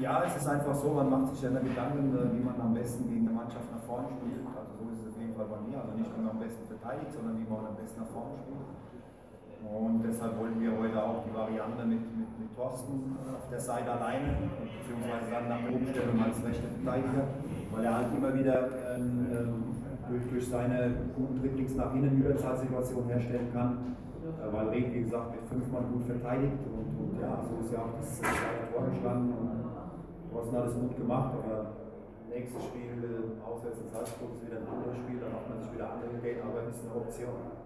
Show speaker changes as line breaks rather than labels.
Ja, es ist einfach so, man macht sich ja Gedanken, äh, wie man am besten gegen eine Mannschaft nach vorne spielt. Also so ist es auf jeden Fall bei mir. Also nicht, wie man am besten verteidigt, sondern wie man am besten nach vorne spielt. Und deshalb wollten wir heute auch die Variante mit, mit, mit Thorsten auf der Seite alleine, beziehungsweise dann nach oben stellen als rechter Verteidiger, weil er halt immer wieder ähm, ähm durch, durch seine guten Dribblings nach innen Überzahlsituationen herstellen kann. Äh, weil Regen, wie gesagt, mit fünf Mann gut verteidigt und, und ja, so ist ja auch das zweite Tor gestanden. Und, Thorsten hat es gut gemacht, aber nächstes Spiel auswärts in Salzburg ist wieder ein anderes Spiel, da macht man sich wieder andere Ideen, aber ist eine Option.